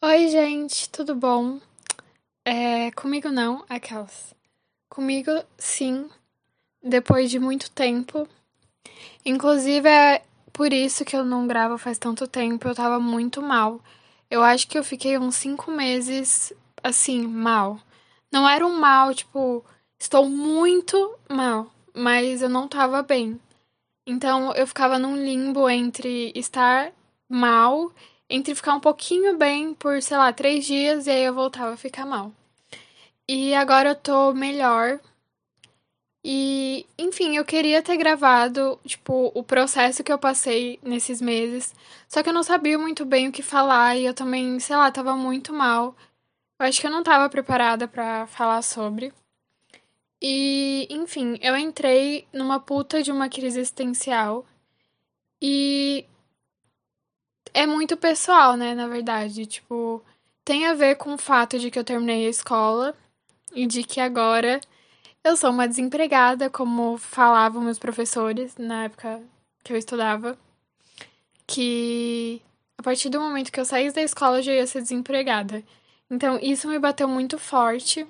Oi, gente, tudo bom? É, comigo não, aquelas. Comigo, sim, depois de muito tempo. Inclusive, é por isso que eu não gravo faz tanto tempo, eu tava muito mal. Eu acho que eu fiquei uns cinco meses, assim, mal. Não era um mal, tipo, estou muito mal, mas eu não tava bem. Então, eu ficava num limbo entre estar mal entre ficar um pouquinho bem por, sei lá, três dias e aí eu voltava a ficar mal. E agora eu tô melhor. E, enfim, eu queria ter gravado, tipo, o processo que eu passei nesses meses. Só que eu não sabia muito bem o que falar e eu também, sei lá, tava muito mal. Eu acho que eu não tava preparada para falar sobre. E, enfim, eu entrei numa puta de uma crise existencial. E é muito pessoal, né, na verdade. Tipo, tem a ver com o fato de que eu terminei a escola e de que agora eu sou uma desempregada, como falavam meus professores na época que eu estudava. Que a partir do momento que eu saísse da escola eu já ia ser desempregada. Então, isso me bateu muito forte.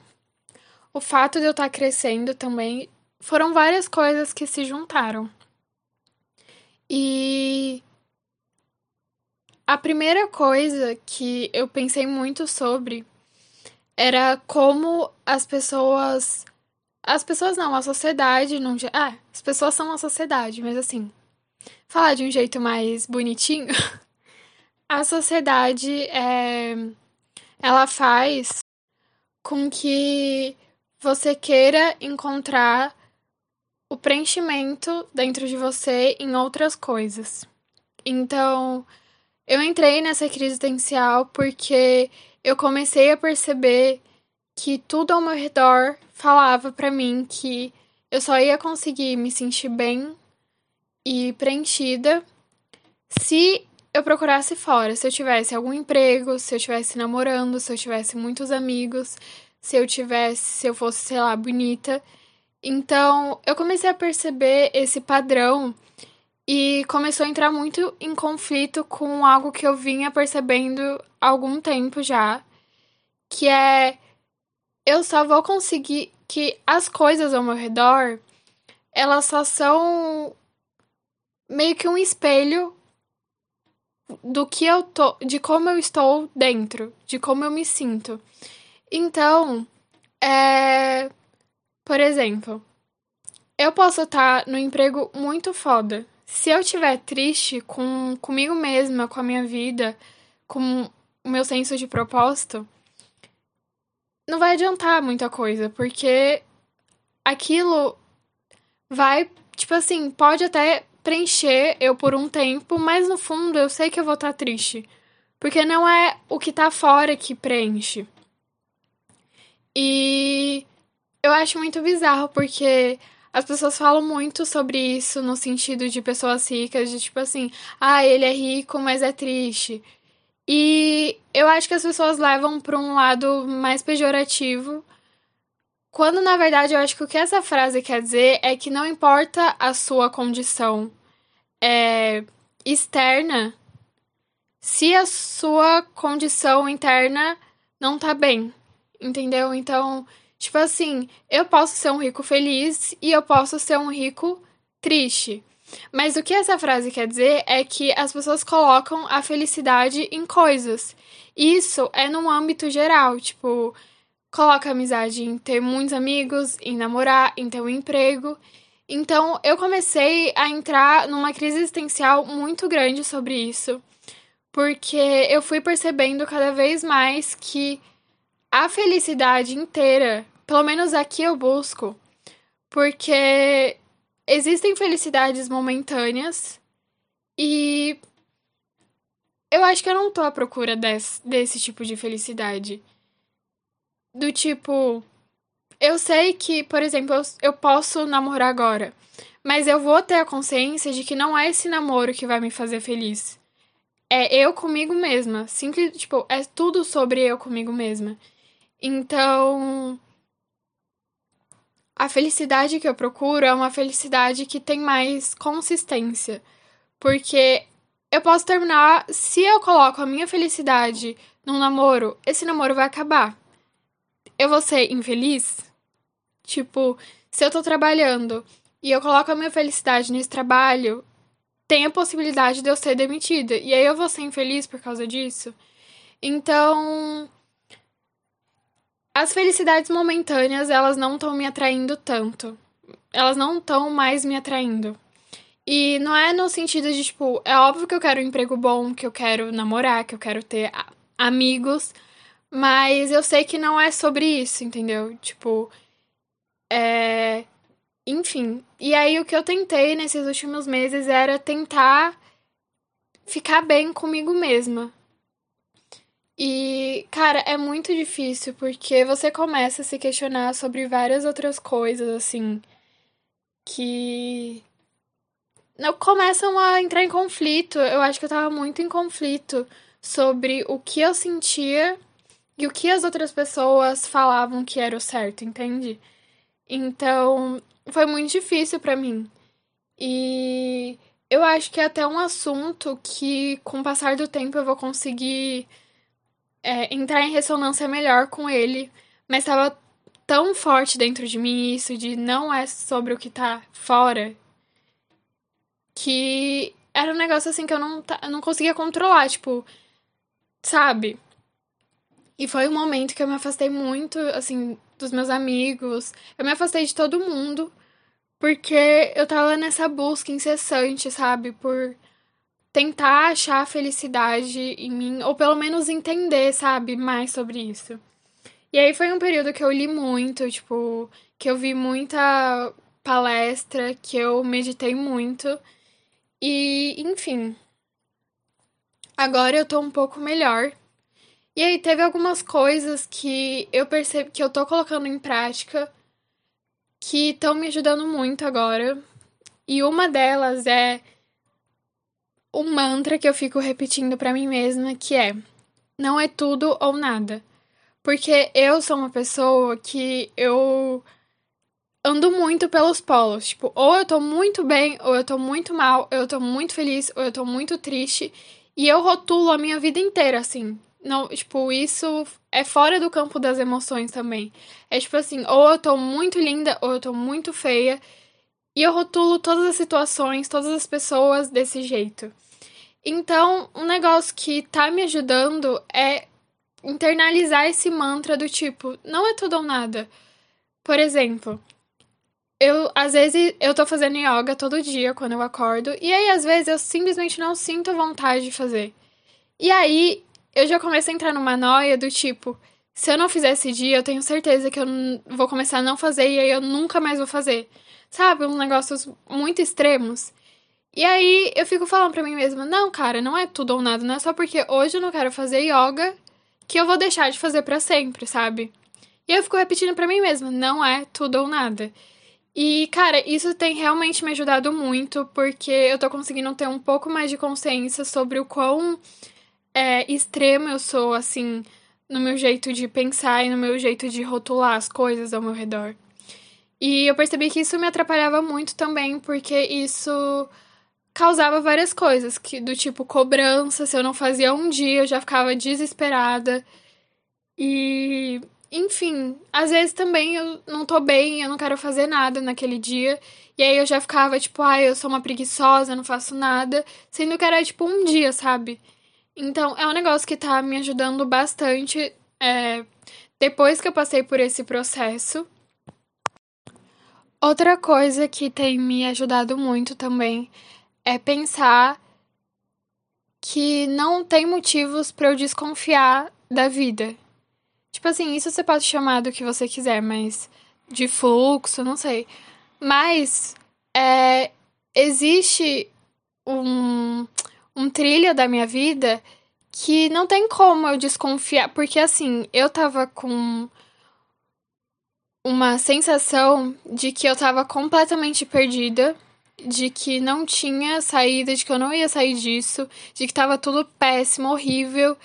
O fato de eu estar crescendo também foram várias coisas que se juntaram. E a primeira coisa que eu pensei muito sobre era como as pessoas. As pessoas não, a sociedade não. Ah, as pessoas são a sociedade, mas assim. Falar de um jeito mais bonitinho. A sociedade é. Ela faz com que você queira encontrar o preenchimento dentro de você em outras coisas. Então, eu entrei nessa crise existencial porque eu comecei a perceber que tudo ao meu redor falava para mim que eu só ia conseguir me sentir bem e preenchida se eu procurasse fora, se eu tivesse algum emprego, se eu tivesse namorando, se eu tivesse muitos amigos, se eu tivesse, se eu fosse, sei lá, bonita. Então, eu comecei a perceber esse padrão e começou a entrar muito em conflito com algo que eu vinha percebendo há algum tempo já, que é eu só vou conseguir que as coisas ao meu redor elas só são meio que um espelho do que eu tô, de como eu estou dentro, de como eu me sinto. Então, é, por exemplo, eu posso estar no emprego muito foda, se eu estiver triste com comigo mesma, com a minha vida, com o meu senso de propósito, não vai adiantar muita coisa, porque aquilo vai, tipo assim, pode até preencher eu por um tempo, mas no fundo eu sei que eu vou estar triste. Porque não é o que tá fora que preenche. E eu acho muito bizarro, porque as pessoas falam muito sobre isso no sentido de pessoas ricas, de tipo assim, ah, ele é rico, mas é triste. E eu acho que as pessoas levam para um lado mais pejorativo, quando na verdade eu acho que o que essa frase quer dizer é que não importa a sua condição é, externa, se a sua condição interna não tá bem, entendeu? Então, Tipo assim, eu posso ser um rico feliz e eu posso ser um rico triste. Mas o que essa frase quer dizer é que as pessoas colocam a felicidade em coisas. Isso é num âmbito geral, tipo, coloca amizade em ter muitos amigos, em namorar, em ter um emprego. Então, eu comecei a entrar numa crise existencial muito grande sobre isso, porque eu fui percebendo cada vez mais que a felicidade inteira, pelo menos aqui eu busco, porque existem felicidades momentâneas e eu acho que eu não tô à procura desse, desse tipo de felicidade. Do tipo, eu sei que, por exemplo, eu, eu posso namorar agora, mas eu vou ter a consciência de que não é esse namoro que vai me fazer feliz. É eu comigo mesma. Simples, tipo, é tudo sobre eu comigo mesma. Então, a felicidade que eu procuro é uma felicidade que tem mais consistência. Porque eu posso terminar. Se eu coloco a minha felicidade num namoro, esse namoro vai acabar. Eu vou ser infeliz? Tipo, se eu tô trabalhando e eu coloco a minha felicidade nesse trabalho, tem a possibilidade de eu ser demitida. E aí eu vou ser infeliz por causa disso. Então, as felicidades momentâneas, elas não estão me atraindo tanto. Elas não estão mais me atraindo. E não é no sentido de, tipo, é óbvio que eu quero um emprego bom, que eu quero namorar, que eu quero ter amigos, mas eu sei que não é sobre isso, entendeu? Tipo, é. Enfim. E aí o que eu tentei nesses últimos meses era tentar ficar bem comigo mesma. E, cara, é muito difícil porque você começa a se questionar sobre várias outras coisas, assim, que começam a entrar em conflito. Eu acho que eu tava muito em conflito sobre o que eu sentia e o que as outras pessoas falavam que era o certo, entende? Então, foi muito difícil para mim. E eu acho que é até um assunto que, com o passar do tempo, eu vou conseguir é, entrar em ressonância melhor com ele. Mas estava tão forte dentro de mim isso de não é sobre o que tá fora que era um negócio assim que eu não, eu não conseguia controlar, tipo, sabe? E foi um momento que eu me afastei muito, assim, dos meus amigos. Eu me afastei de todo mundo, porque eu tava nessa busca incessante, sabe? Por tentar achar felicidade em mim, ou pelo menos entender, sabe? Mais sobre isso. E aí foi um período que eu li muito, tipo, que eu vi muita palestra, que eu meditei muito. E, enfim. Agora eu tô um pouco melhor. E aí teve algumas coisas que eu percebo que eu tô colocando em prática que estão me ajudando muito agora. E uma delas é um mantra que eu fico repetindo para mim mesma, que é: não é tudo ou nada. Porque eu sou uma pessoa que eu ando muito pelos polos. Tipo, ou eu tô muito bem, ou eu tô muito mal, ou eu tô muito feliz, ou eu tô muito triste. E eu rotulo a minha vida inteira, assim. Não, tipo, isso é fora do campo das emoções também. É tipo assim, ou eu tô muito linda, ou eu tô muito feia. E eu rotulo todas as situações, todas as pessoas desse jeito. Então, um negócio que tá me ajudando é internalizar esse mantra do tipo, não é tudo ou nada. Por exemplo, eu, às vezes, eu tô fazendo yoga todo dia quando eu acordo, e aí, às vezes, eu simplesmente não sinto vontade de fazer. E aí, eu já começo a entrar numa noia do tipo, se eu não fizer esse dia, eu tenho certeza que eu vou começar a não fazer e aí eu nunca mais vou fazer. Sabe? Uns negócios muito extremos. E aí, eu fico falando pra mim mesma, não, cara, não é tudo ou nada, não é só porque hoje eu não quero fazer yoga que eu vou deixar de fazer para sempre, sabe? E eu fico repetindo para mim mesma, não é tudo ou nada. E, cara, isso tem realmente me ajudado muito, porque eu tô conseguindo ter um pouco mais de consciência sobre o quão é, extremo eu sou, assim, no meu jeito de pensar e no meu jeito de rotular as coisas ao meu redor. E eu percebi que isso me atrapalhava muito também, porque isso causava várias coisas, que do tipo cobrança, se eu não fazia um dia, eu já ficava desesperada. E enfim, às vezes também eu não tô bem, eu não quero fazer nada naquele dia. E aí eu já ficava tipo, ai, ah, eu sou uma preguiçosa, não faço nada. Sendo que era tipo um dia, sabe? Então é um negócio que tá me ajudando bastante é, depois que eu passei por esse processo. Outra coisa que tem me ajudado muito também é pensar que não tem motivos para eu desconfiar da vida. Tipo assim, isso você pode chamar do que você quiser, mas de fluxo, não sei. Mas é, existe um, um trilho da minha vida que não tem como eu desconfiar. Porque assim, eu tava com uma sensação de que eu tava completamente perdida, de que não tinha saída, de que eu não ia sair disso, de que tava tudo péssimo, horrível.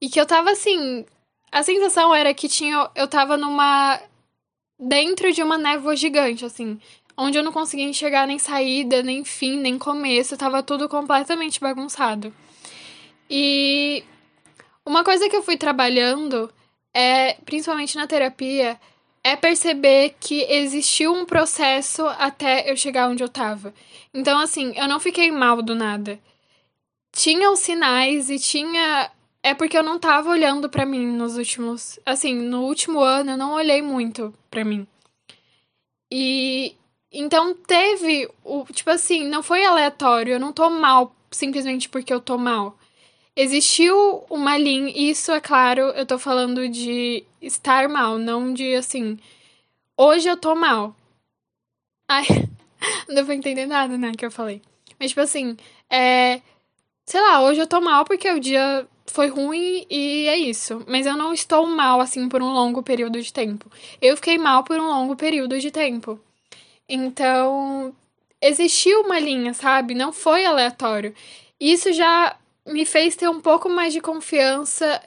E que eu tava assim, a sensação era que tinha. Eu tava numa. dentro de uma névoa gigante, assim. onde eu não conseguia enxergar nem saída, nem fim, nem começo, tava tudo completamente bagunçado. E uma coisa que eu fui trabalhando é, principalmente na terapia, é perceber que existiu um processo até eu chegar onde eu tava. Então, assim, eu não fiquei mal do nada. Tinha os sinais e tinha. É porque eu não tava olhando para mim nos últimos. Assim, no último ano eu não olhei muito para mim. E. Então teve o. Tipo assim, não foi aleatório. Eu não tô mal simplesmente porque eu tô mal. Existiu uma linha, isso é claro, eu tô falando de estar mal, não de assim. Hoje eu tô mal. Ai, não deu pra entender nada, né, que eu falei. Mas, tipo assim, é. Sei lá, hoje eu tô mal porque o dia foi ruim e é isso. Mas eu não estou mal, assim, por um longo período de tempo. Eu fiquei mal por um longo período de tempo. Então, existiu uma linha, sabe? Não foi aleatório. Isso já me fez ter um pouco mais de confiança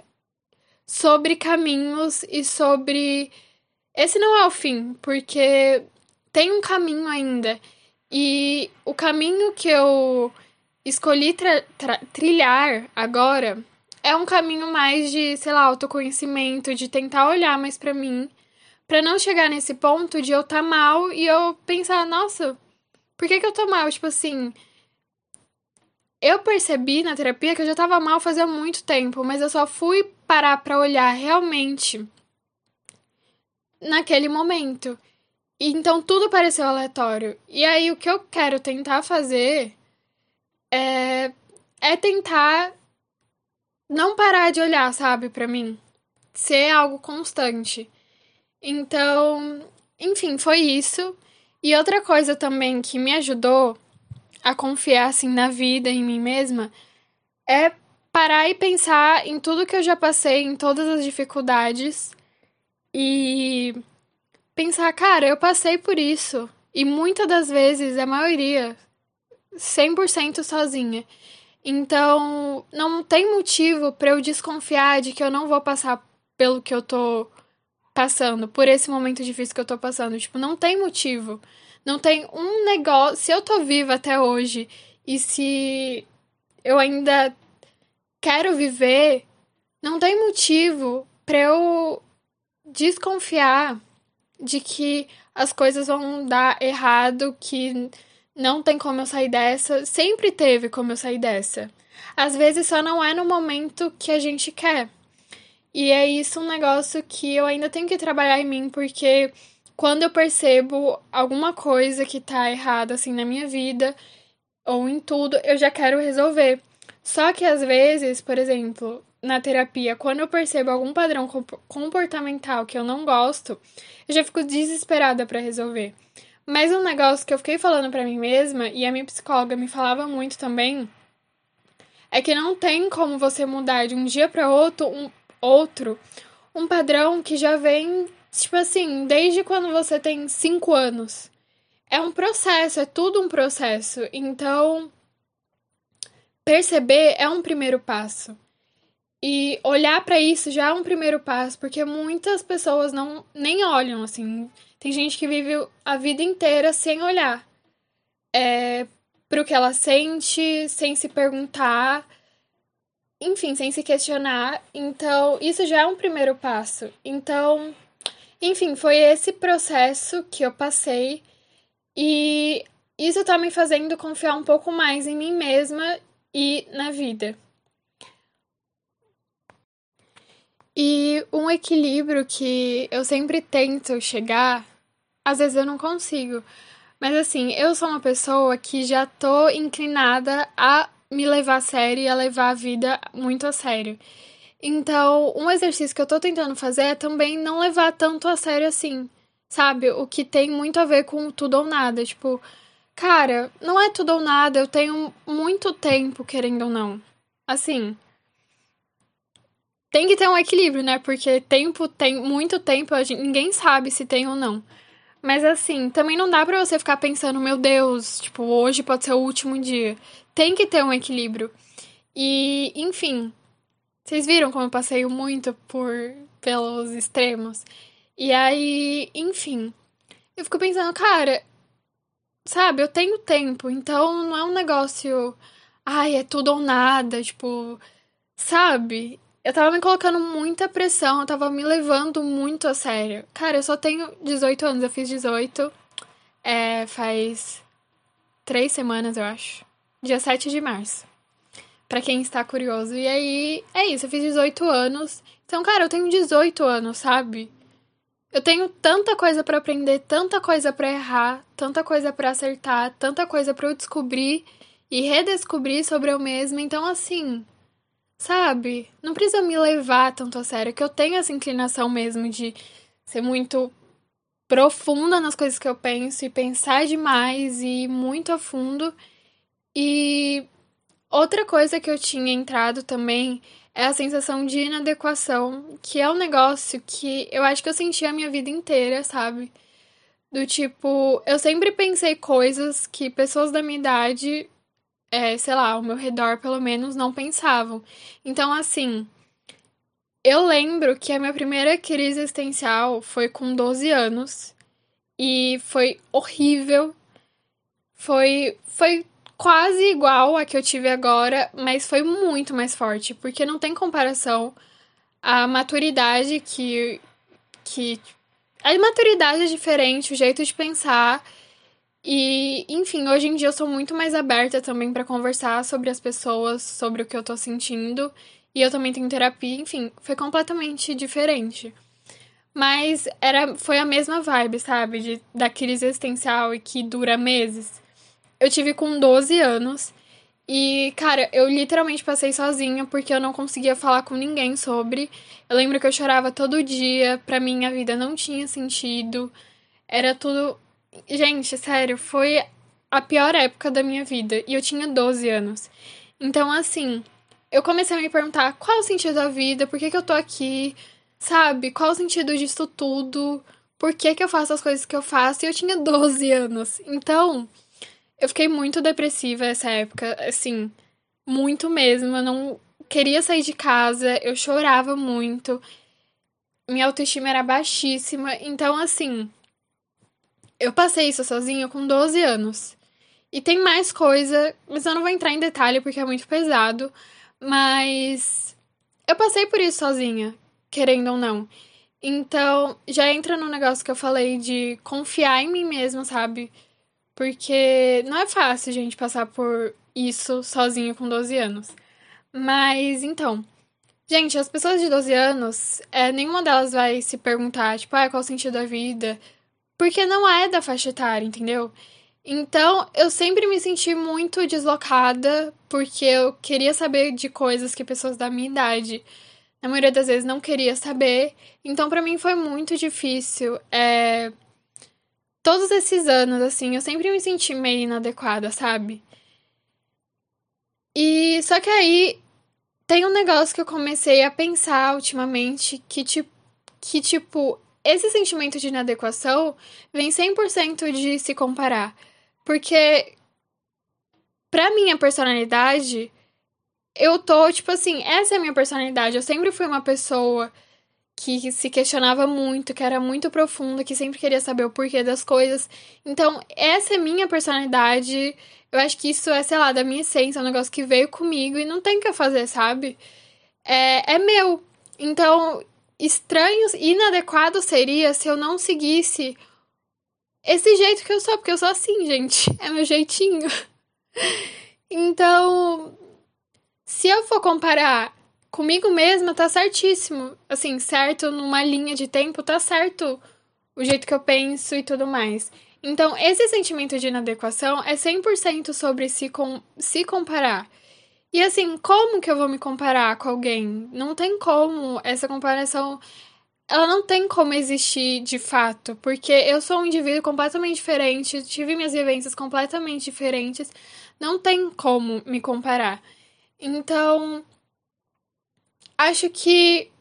sobre caminhos e sobre. Esse não é o fim, porque tem um caminho ainda. E o caminho que eu escolhi trilhar agora é um caminho mais de, sei lá, autoconhecimento, de tentar olhar mais para mim, para não chegar nesse ponto de eu estar tá mal e eu pensar, nossa, por que que eu tô mal? Tipo assim, eu percebi na terapia que eu já tava mal fazia muito tempo, mas eu só fui parar pra olhar realmente naquele momento. Então tudo pareceu aleatório. E aí o que eu quero tentar fazer é, é tentar não parar de olhar, sabe, para mim. Ser algo constante. Então, enfim, foi isso. E outra coisa também que me ajudou a confiar assim na vida, em mim mesma, é parar e pensar em tudo que eu já passei, em todas as dificuldades e pensar, cara, eu passei por isso e muitas das vezes, a maioria, 100% sozinha. Então, não tem motivo para eu desconfiar de que eu não vou passar pelo que eu tô passando, por esse momento difícil que eu tô passando. Tipo, não tem motivo. Não tem um negócio. Se eu tô viva até hoje e se eu ainda quero viver, não tem motivo para eu desconfiar de que as coisas vão dar errado, que não tem como eu sair dessa. Sempre teve como eu sair dessa. Às vezes só não é no momento que a gente quer. E é isso um negócio que eu ainda tenho que trabalhar em mim, porque quando eu percebo alguma coisa que tá errada assim na minha vida ou em tudo, eu já quero resolver. Só que às vezes, por exemplo, na terapia, quando eu percebo algum padrão comportamental que eu não gosto, eu já fico desesperada para resolver. Mas um negócio que eu fiquei falando para mim mesma e a minha psicóloga me falava muito também é que não tem como você mudar de um dia para outro um outro um padrão que já vem Tipo assim, desde quando você tem cinco anos. É um processo, é tudo um processo. Então, perceber é um primeiro passo. E olhar para isso já é um primeiro passo, porque muitas pessoas não nem olham assim. Tem gente que vive a vida inteira sem olhar é, pro que ela sente, sem se perguntar, enfim, sem se questionar. Então, isso já é um primeiro passo. Então, enfim, foi esse processo que eu passei e isso tá me fazendo confiar um pouco mais em mim mesma e na vida. E um equilíbrio que eu sempre tento chegar, às vezes eu não consigo. Mas assim, eu sou uma pessoa que já tô inclinada a me levar a sério e a levar a vida muito a sério. Então, um exercício que eu tô tentando fazer é também não levar tanto a sério assim, sabe? O que tem muito a ver com tudo ou nada. Tipo, cara, não é tudo ou nada, eu tenho muito tempo, querendo ou não. Assim. Tem que ter um equilíbrio, né? Porque tempo tem muito tempo, a gente, ninguém sabe se tem ou não. Mas assim, também não dá para você ficar pensando, meu Deus, tipo, hoje pode ser o último dia. Tem que ter um equilíbrio. E, enfim, vocês viram como eu passeio muito por pelos extremos? E aí, enfim, eu fico pensando, cara, sabe, eu tenho tempo, então não é um negócio, ai, é tudo ou nada, tipo, sabe? Eu tava me colocando muita pressão, eu tava me levando muito a sério. Cara, eu só tenho 18 anos, eu fiz 18 é, faz três semanas, eu acho. Dia 7 de março. Pra quem está curioso. E aí, é isso, eu fiz 18 anos. Então, cara, eu tenho 18 anos, sabe? Eu tenho tanta coisa para aprender, tanta coisa para errar, tanta coisa para acertar, tanta coisa para eu descobrir e redescobrir sobre eu mesma. Então, assim, sabe? Não precisa me levar tanto a sério, que eu tenho essa inclinação mesmo de ser muito profunda nas coisas que eu penso e pensar demais e ir muito a fundo. E outra coisa que eu tinha entrado também é a sensação de inadequação, que é um negócio que eu acho que eu senti a minha vida inteira, sabe? Do tipo, eu sempre pensei coisas que pessoas da minha idade, é, sei lá, ao meu redor pelo menos, não pensavam. Então, assim, eu lembro que a minha primeira crise existencial foi com 12 anos e foi horrível. Foi, foi quase igual a que eu tive agora, mas foi muito mais forte, porque não tem comparação a maturidade que que a maturidade é diferente, o jeito de pensar e, enfim, hoje em dia eu sou muito mais aberta também para conversar sobre as pessoas, sobre o que eu tô sentindo, e eu também tenho terapia, enfim, foi completamente diferente. Mas era foi a mesma vibe, sabe, de da crise existencial e que dura meses eu tive com 12 anos. E, cara, eu literalmente passei sozinha porque eu não conseguia falar com ninguém sobre. Eu lembro que eu chorava todo dia, pra mim a vida não tinha sentido. Era tudo. Gente, sério, foi a pior época da minha vida. E eu tinha 12 anos. Então, assim, eu comecei a me perguntar qual é o sentido da vida, por que, que eu tô aqui, sabe? Qual é o sentido disso tudo? Por que, que eu faço as coisas que eu faço? E eu tinha 12 anos. Então. Eu fiquei muito depressiva essa época, assim, muito mesmo. Eu não queria sair de casa, eu chorava muito. Minha autoestima era baixíssima. Então, assim, eu passei isso sozinha com 12 anos. E tem mais coisa, mas eu não vou entrar em detalhe porque é muito pesado. Mas eu passei por isso sozinha, querendo ou não. Então, já entra no negócio que eu falei de confiar em mim mesma, sabe? Porque não é fácil, gente, passar por isso sozinho com 12 anos. Mas, então. Gente, as pessoas de 12 anos, é, nenhuma delas vai se perguntar, tipo, ah, qual o sentido da vida? Porque não é da faixa etária, entendeu? Então, eu sempre me senti muito deslocada, porque eu queria saber de coisas que pessoas da minha idade, na maioria das vezes, não queria saber. Então, para mim foi muito difícil. É todos esses anos, assim, eu sempre me senti meio inadequada, sabe? E só que aí tem um negócio que eu comecei a pensar ultimamente que, tipo, que, tipo esse sentimento de inadequação vem 100% de se comparar. Porque, pra minha personalidade, eu tô, tipo assim, essa é a minha personalidade. Eu sempre fui uma pessoa que se questionava muito, que era muito profunda, que sempre queria saber o porquê das coisas. Então, essa é minha personalidade. Eu acho que isso é, sei lá, da minha essência, é um negócio que veio comigo e não tem o que fazer, sabe? É, é meu. Então, estranho, inadequado seria se eu não seguisse esse jeito que eu sou, porque eu sou assim, gente. É meu jeitinho. Então, se eu for comparar comigo mesma tá certíssimo. Assim, certo numa linha de tempo, tá certo o jeito que eu penso e tudo mais. Então, esse sentimento de inadequação é 100% sobre se, com, se comparar. E assim, como que eu vou me comparar com alguém? Não tem como. Essa comparação, ela não tem como existir de fato, porque eu sou um indivíduo completamente diferente, tive minhas vivências completamente diferentes, não tem como me comparar. Então, acho que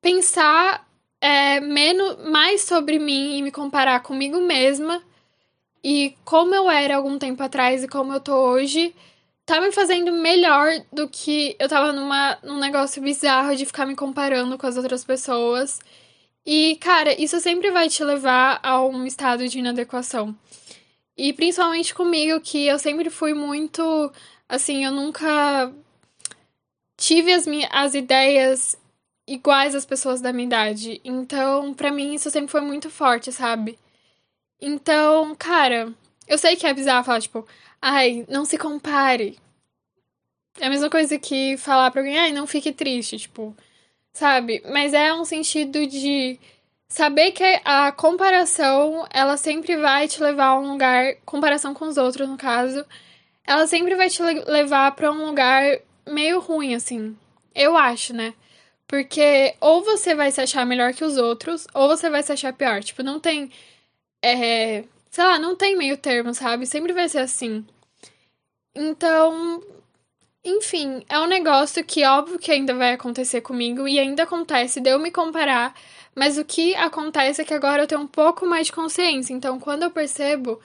pensar é, menos, mais sobre mim e me comparar comigo mesma e como eu era algum tempo atrás e como eu tô hoje, tá me fazendo melhor do que eu tava numa, num negócio bizarro de ficar me comparando com as outras pessoas. E, cara, isso sempre vai te levar a um estado de inadequação. E principalmente comigo, que eu sempre fui muito. Assim, eu nunca tive as, minhas, as ideias iguais às pessoas da minha idade. Então, para mim, isso sempre foi muito forte, sabe? Então, cara, eu sei que é bizarro falar, tipo, ai, não se compare. É a mesma coisa que falar pra alguém, ai, não fique triste, tipo, sabe? Mas é um sentido de saber que a comparação, ela sempre vai te levar a um lugar, comparação com os outros, no caso, ela sempre vai te levar para um lugar meio ruim, assim. Eu acho, né? Porque ou você vai se achar melhor que os outros, ou você vai se achar pior. Tipo, não tem. É, sei lá, não tem meio termo, sabe? Sempre vai ser assim. Então, enfim, é um negócio que óbvio que ainda vai acontecer comigo e ainda acontece de eu me comparar, mas o que acontece é que agora eu tenho um pouco mais de consciência. Então, quando eu percebo,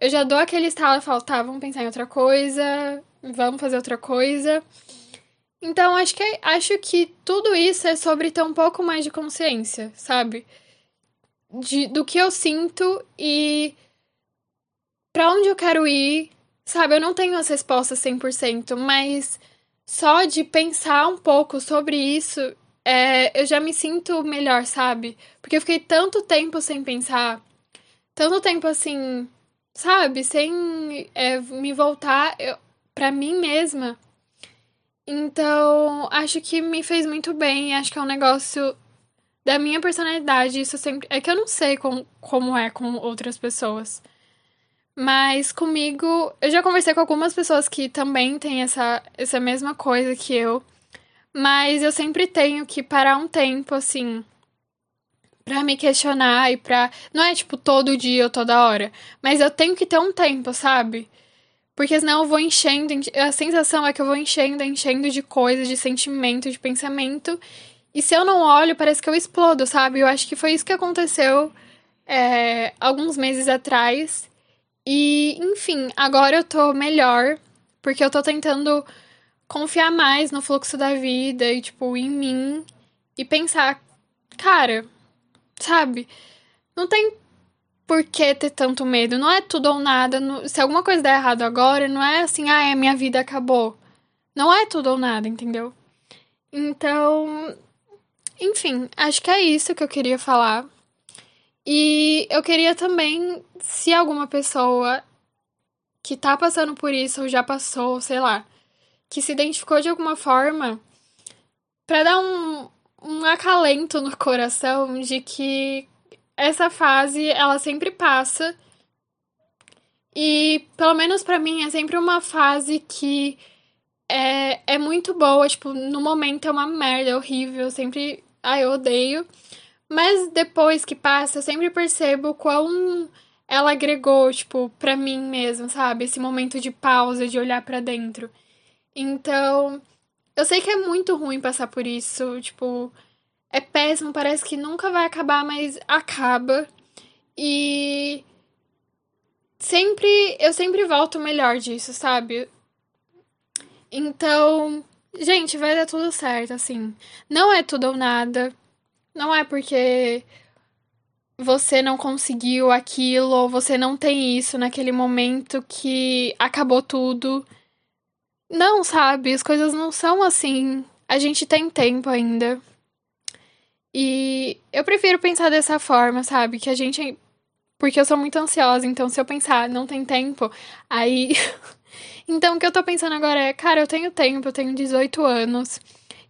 eu já dou aquele estalo e falo, tá, vamos pensar em outra coisa, vamos fazer outra coisa. Então, acho que, acho que tudo isso é sobre ter um pouco mais de consciência, sabe? De, do que eu sinto e para onde eu quero ir, sabe? Eu não tenho as respostas 100%, mas só de pensar um pouco sobre isso, é, eu já me sinto melhor, sabe? Porque eu fiquei tanto tempo sem pensar, tanto tempo assim, sabe? Sem é, me voltar eu, pra mim mesma. Então, acho que me fez muito bem. Acho que é um negócio da minha personalidade. Isso sempre. É que eu não sei com, como é com outras pessoas. Mas comigo, eu já conversei com algumas pessoas que também têm essa, essa mesma coisa que eu. Mas eu sempre tenho que parar um tempo, assim, pra me questionar e pra. Não é tipo todo dia ou toda hora. Mas eu tenho que ter um tempo, sabe? Porque senão eu vou enchendo. A sensação é que eu vou enchendo, enchendo de coisas, de sentimento, de pensamento. E se eu não olho, parece que eu explodo, sabe? Eu acho que foi isso que aconteceu é, alguns meses atrás. E, enfim, agora eu tô melhor, porque eu tô tentando confiar mais no fluxo da vida e, tipo, em mim. E pensar, cara, sabe? Não tem por que ter tanto medo. Não é tudo ou nada. se alguma coisa der errado agora, não é assim, ah, a minha vida acabou. Não é tudo ou nada, entendeu? Então, enfim, acho que é isso que eu queria falar. E eu queria também, se alguma pessoa que tá passando por isso ou já passou, sei lá, que se identificou de alguma forma, para dar um, um acalento no coração de que essa fase ela sempre passa. E pelo menos para mim é sempre uma fase que é, é muito boa, tipo, no momento é uma merda, é horrível, sempre, ah, eu odeio. Mas depois que passa, eu sempre percebo quão ela agregou, tipo, pra mim mesmo, sabe? Esse momento de pausa, de olhar para dentro. Então, eu sei que é muito ruim passar por isso, tipo, é péssimo, parece que nunca vai acabar, mas acaba. E sempre eu sempre volto melhor disso, sabe? Então, gente, vai dar tudo certo, assim. Não é tudo ou nada. Não é porque você não conseguiu aquilo ou você não tem isso naquele momento que acabou tudo. Não, sabe? As coisas não são assim. A gente tem tempo ainda. E eu prefiro pensar dessa forma, sabe? Que a gente. Porque eu sou muito ansiosa, então se eu pensar, não tem tempo, aí. então o que eu tô pensando agora é, cara, eu tenho tempo, eu tenho 18 anos.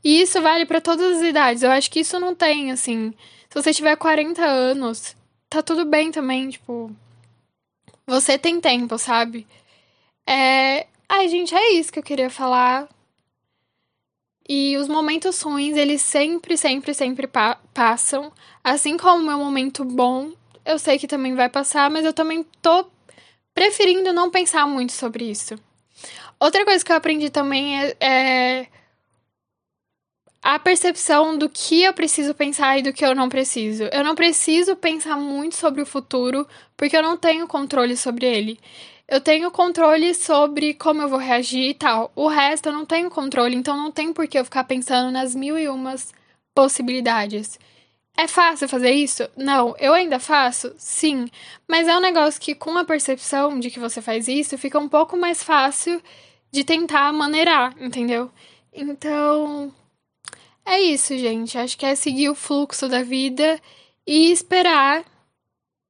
E isso vale para todas as idades. Eu acho que isso não tem, assim. Se você tiver 40 anos, tá tudo bem também, tipo. Você tem tempo, sabe? É. Ai, gente, é isso que eu queria falar. E os momentos ruins, eles sempre, sempre, sempre pa passam. Assim como o meu momento bom, eu sei que também vai passar, mas eu também tô preferindo não pensar muito sobre isso. Outra coisa que eu aprendi também é, é a percepção do que eu preciso pensar e do que eu não preciso. Eu não preciso pensar muito sobre o futuro porque eu não tenho controle sobre ele eu tenho controle sobre como eu vou reagir e tal. O resto eu não tenho controle, então não tem por que eu ficar pensando nas mil e umas possibilidades. É fácil fazer isso? Não. Eu ainda faço? Sim. Mas é um negócio que, com a percepção de que você faz isso, fica um pouco mais fácil de tentar maneirar, entendeu? Então. É isso, gente. Acho que é seguir o fluxo da vida e esperar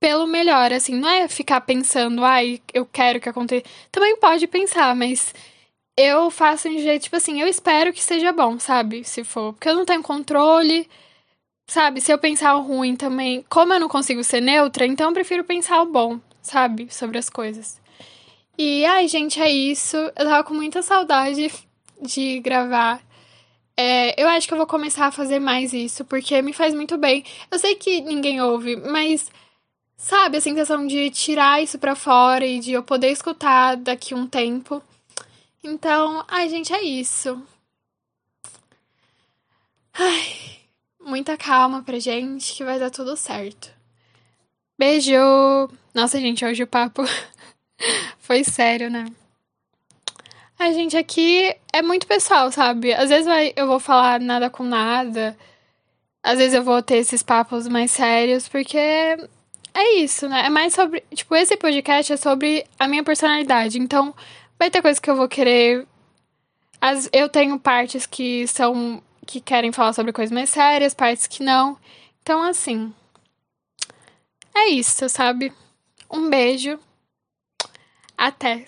pelo melhor, assim. Não é ficar pensando, ai, eu quero que aconteça. Também pode pensar, mas eu faço de jeito, tipo assim, eu espero que seja bom, sabe? Se for. Porque eu não tenho controle. Sabe, se eu pensar o ruim também, como eu não consigo ser neutra, então eu prefiro pensar o bom, sabe, sobre as coisas. E, ai, gente, é isso. Eu tava com muita saudade de gravar. É, eu acho que eu vou começar a fazer mais isso, porque me faz muito bem. Eu sei que ninguém ouve, mas, sabe, a sensação de tirar isso pra fora e de eu poder escutar daqui um tempo. Então, ai, gente, é isso. Ai muita calma pra gente que vai dar tudo certo. Beijo! Nossa, gente, hoje o papo foi sério, né? A gente aqui é muito pessoal, sabe? Às vezes vai, eu vou falar nada com nada. Às vezes eu vou ter esses papos mais sérios, porque é isso, né? É mais sobre. Tipo, esse podcast é sobre a minha personalidade. Então, vai ter coisas que eu vou querer. As, eu tenho partes que são que querem falar sobre coisas mais sérias, partes que não. Então, assim. É isso, sabe? Um beijo. Até.